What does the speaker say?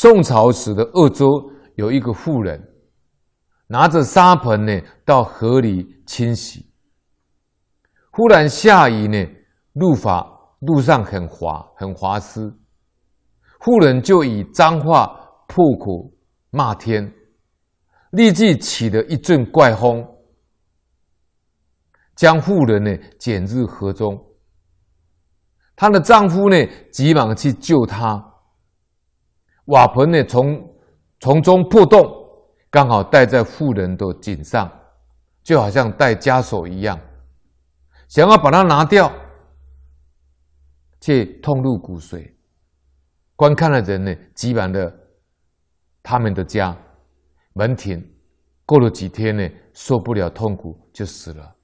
宋朝时的鄂州有一个妇人，拿着沙盆呢到河里清洗，忽然下雨呢，路法路上很滑很滑湿，妇人就以脏话破口骂天，立即起了一阵怪风，将妇人呢卷入河中。她的丈夫呢急忙去救她。瓦盆呢，从从中破洞，刚好戴在妇人的颈上，就好像戴枷锁一样。想要把它拿掉，却痛入骨髓。观看的人呢，挤满了他们的家门庭。过了几天呢，受不了痛苦，就死了。